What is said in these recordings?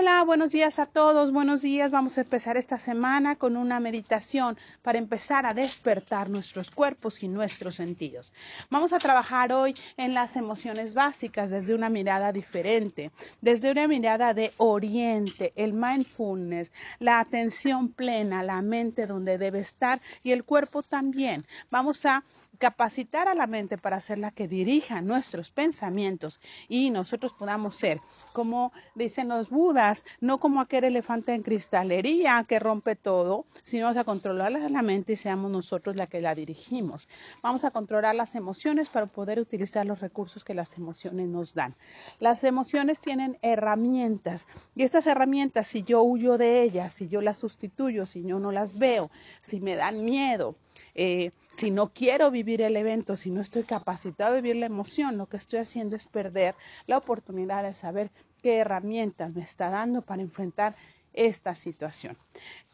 Hola, buenos días a todos, buenos días. Vamos a empezar esta semana con una meditación para empezar a despertar nuestros cuerpos y nuestros sentidos. Vamos a trabajar hoy en las emociones básicas desde una mirada diferente, desde una mirada de oriente, el mindfulness, la atención plena, la mente donde debe estar y el cuerpo también. Vamos a capacitar a la mente para hacerla que dirija nuestros pensamientos y nosotros podamos ser, como dicen los budas, no como aquel elefante en cristalería que rompe todo, sino vamos a controlar la mente y seamos nosotros la que la dirigimos. Vamos a controlar las emociones para poder utilizar los recursos que las emociones nos dan. Las emociones tienen herramientas y estas herramientas, si yo huyo de ellas, si yo las sustituyo, si yo no las veo, si me dan miedo, eh, si no quiero vivir el evento, si no estoy capacitado a vivir la emoción, lo que estoy haciendo es perder la oportunidad de saber qué herramientas me está dando para enfrentar esta situación.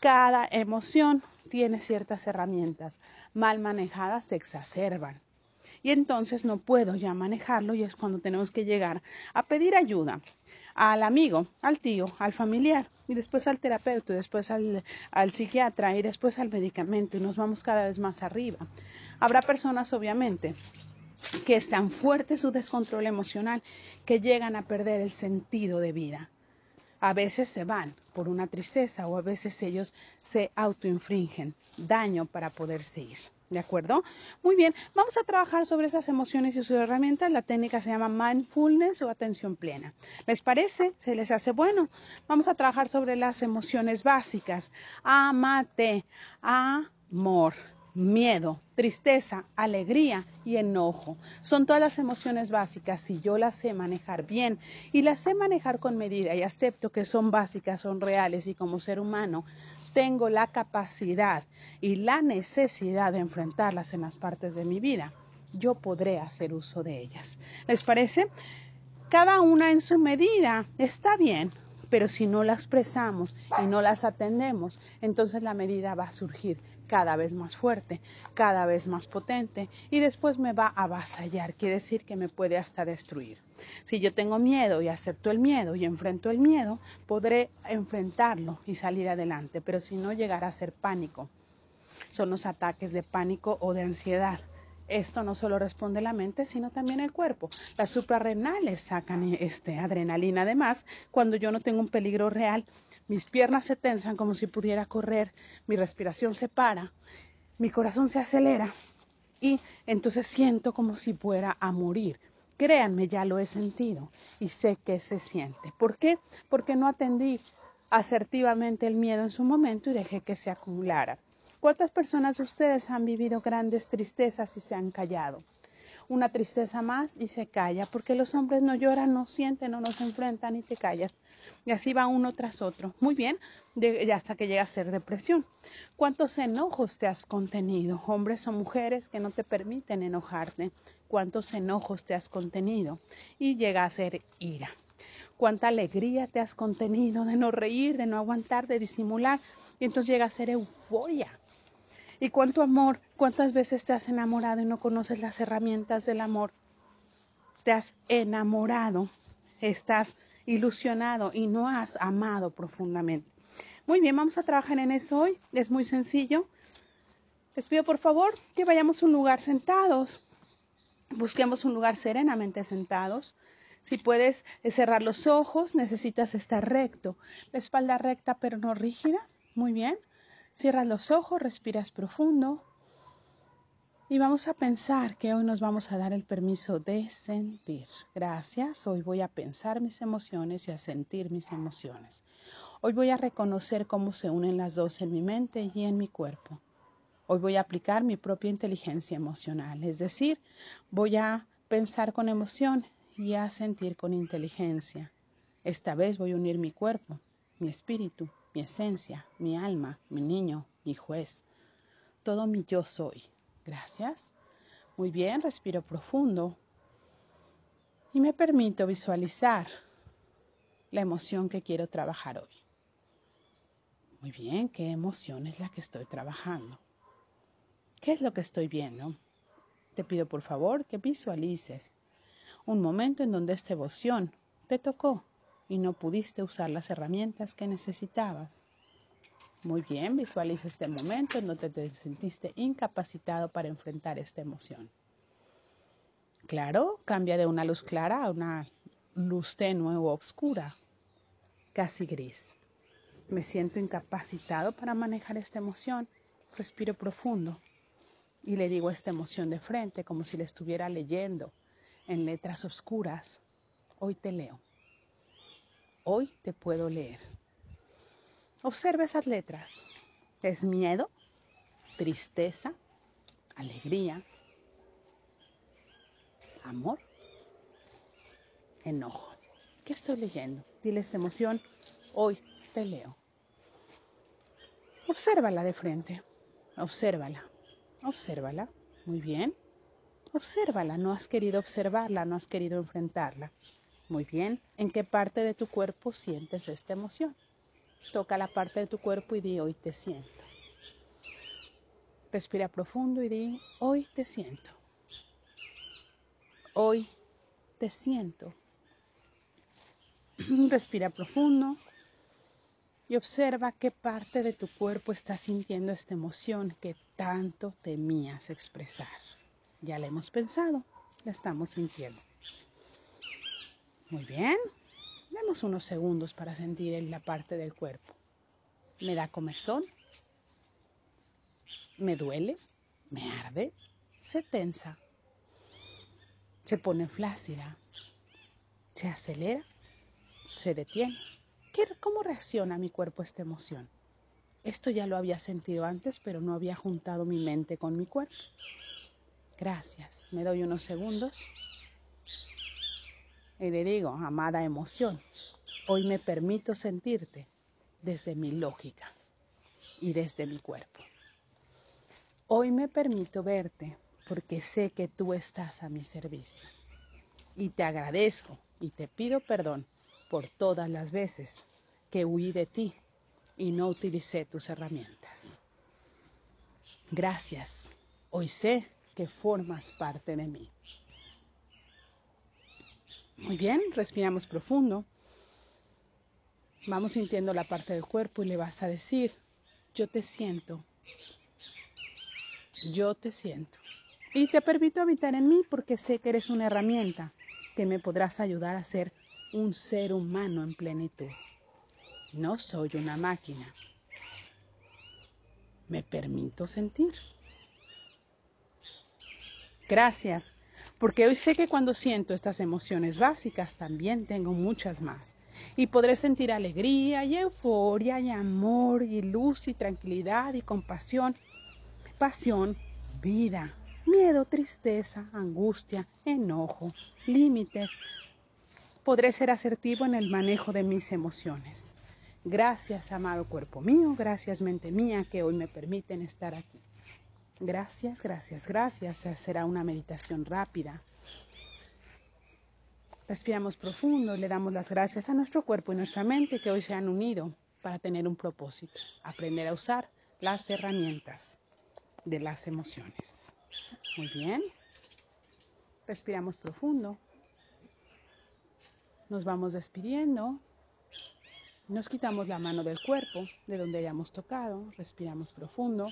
Cada emoción tiene ciertas herramientas. Mal manejadas se exacerban. Y entonces no puedo ya manejarlo y es cuando tenemos que llegar a pedir ayuda al amigo, al tío, al familiar y después al terapeuta, y después al, al, psiquiatra y después al medicamento y nos vamos cada vez más arriba. Habrá personas, obviamente, que es tan fuerte su descontrol emocional que llegan a perder el sentido de vida. A veces se van por una tristeza o a veces ellos se autoinfringen daño para poder seguir. ¿De acuerdo? Muy bien, vamos a trabajar sobre esas emociones y sus herramientas. La técnica se llama mindfulness o atención plena. ¿Les parece? ¿Se les hace bueno? Vamos a trabajar sobre las emociones básicas. Amate, amor, miedo, tristeza, alegría y enojo. Son todas las emociones básicas. Si yo las sé manejar bien y las sé manejar con medida y acepto que son básicas, son reales y como ser humano tengo la capacidad y la necesidad de enfrentarlas en las partes de mi vida, yo podré hacer uso de ellas. ¿Les parece? Cada una en su medida está bien, pero si no las expresamos y no las atendemos, entonces la medida va a surgir cada vez más fuerte, cada vez más potente y después me va a avasallar, quiere decir que me puede hasta destruir. Si yo tengo miedo y acepto el miedo y enfrento el miedo, podré enfrentarlo y salir adelante, pero si no llegará a ser pánico. Son los ataques de pánico o de ansiedad. Esto no solo responde la mente, sino también el cuerpo. Las suprarrenales sacan este, adrenalina. Además, cuando yo no tengo un peligro real, mis piernas se tensan como si pudiera correr, mi respiración se para, mi corazón se acelera y entonces siento como si fuera a morir. Créanme, ya lo he sentido y sé que se siente. ¿Por qué? Porque no atendí asertivamente el miedo en su momento y dejé que se acumulara. ¿Cuántas personas de ustedes han vivido grandes tristezas y se han callado? Una tristeza más y se calla, porque los hombres no lloran, no sienten, no nos enfrentan y te callas. Y así va uno tras otro. Muy bien, hasta que llega a ser depresión. ¿Cuántos enojos te has contenido? Hombres o mujeres que no te permiten enojarte. ¿Cuántos enojos te has contenido? Y llega a ser ira. ¿Cuánta alegría te has contenido de no reír, de no aguantar, de disimular? Y entonces llega a ser euforia. ¿Y cuánto amor? ¿Cuántas veces te has enamorado y no conoces las herramientas del amor? Te has enamorado, estás ilusionado y no has amado profundamente. Muy bien, vamos a trabajar en eso hoy. Es muy sencillo. Les pido por favor que vayamos a un lugar sentados. Busquemos un lugar serenamente sentados. Si puedes cerrar los ojos, necesitas estar recto. La espalda recta pero no rígida. Muy bien. Cierras los ojos, respiras profundo. Y vamos a pensar que hoy nos vamos a dar el permiso de sentir. Gracias. Hoy voy a pensar mis emociones y a sentir mis emociones. Hoy voy a reconocer cómo se unen las dos en mi mente y en mi cuerpo. Hoy voy a aplicar mi propia inteligencia emocional, es decir, voy a pensar con emoción y a sentir con inteligencia. Esta vez voy a unir mi cuerpo, mi espíritu, mi esencia, mi alma, mi niño, mi juez, todo mi yo soy. Gracias. Muy bien, respiro profundo y me permito visualizar la emoción que quiero trabajar hoy. Muy bien, ¿qué emoción es la que estoy trabajando? ¿Qué es lo que estoy viendo? Te pido por favor que visualices un momento en donde esta emoción te tocó y no pudiste usar las herramientas que necesitabas. Muy bien, visualiza este momento en donde te sentiste incapacitado para enfrentar esta emoción. Claro, cambia de una luz clara a una luz tenue o oscura, casi gris. Me siento incapacitado para manejar esta emoción. Respiro profundo y le digo esta emoción de frente como si le estuviera leyendo en letras oscuras. Hoy te leo. Hoy te puedo leer. Observa esas letras. ¿Es miedo? ¿Tristeza? ¿Alegría? ¿Amor? ¿Enojo? ¿Qué estoy leyendo? Dile esta emoción. Hoy te leo. Obsérvala de frente. Obsérvala. Obsérvala. Muy bien. Obsérvala. No has querido observarla, no has querido enfrentarla. Muy bien. ¿En qué parte de tu cuerpo sientes esta emoción? Toca la parte de tu cuerpo y di hoy te siento. Respira profundo y di hoy te siento. Hoy te siento. Respira profundo y observa qué parte de tu cuerpo está sintiendo esta emoción que tanto temías expresar. Ya la hemos pensado, la estamos sintiendo. Muy bien. Demos unos segundos para sentir en la parte del cuerpo. ¿Me da comezón? ¿Me duele? ¿Me arde? ¿Se tensa? ¿Se pone flácida? ¿Se acelera? ¿Se detiene? ¿Cómo reacciona mi cuerpo a esta emoción? Esto ya lo había sentido antes, pero no había juntado mi mente con mi cuerpo. Gracias. Me doy unos segundos y le digo, amada emoción, hoy me permito sentirte desde mi lógica y desde mi cuerpo. Hoy me permito verte porque sé que tú estás a mi servicio. Y te agradezco y te pido perdón por todas las veces que huí de ti y no utilicé tus herramientas. Gracias. Hoy sé que formas parte de mí. Muy bien, respiramos profundo. Vamos sintiendo la parte del cuerpo y le vas a decir, yo te siento, yo te siento. Y te permito habitar en mí porque sé que eres una herramienta que me podrás ayudar a ser un ser humano en plenitud. No soy una máquina. Me permito sentir. Gracias porque hoy sé que cuando siento estas emociones básicas también tengo muchas más. Y podré sentir alegría y euforia y amor y luz y tranquilidad y compasión, pasión, vida, miedo, tristeza, angustia, enojo, límites. Podré ser asertivo en el manejo de mis emociones. Gracias, amado cuerpo mío, gracias, mente mía, que hoy me permiten estar aquí. Gracias, gracias, gracias. Será una meditación rápida. Respiramos profundo le damos las gracias a nuestro cuerpo y nuestra mente que hoy se han unido para tener un propósito, aprender a usar las herramientas de las emociones. Muy bien. Respiramos profundo. Nos vamos despidiendo. Nos quitamos la mano del cuerpo, de donde hayamos tocado. Respiramos profundo.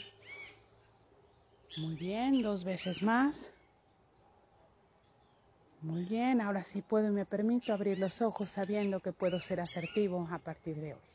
Muy bien, dos veces más. Muy bien, ahora sí puedo y me permito abrir los ojos sabiendo que puedo ser asertivo a partir de hoy.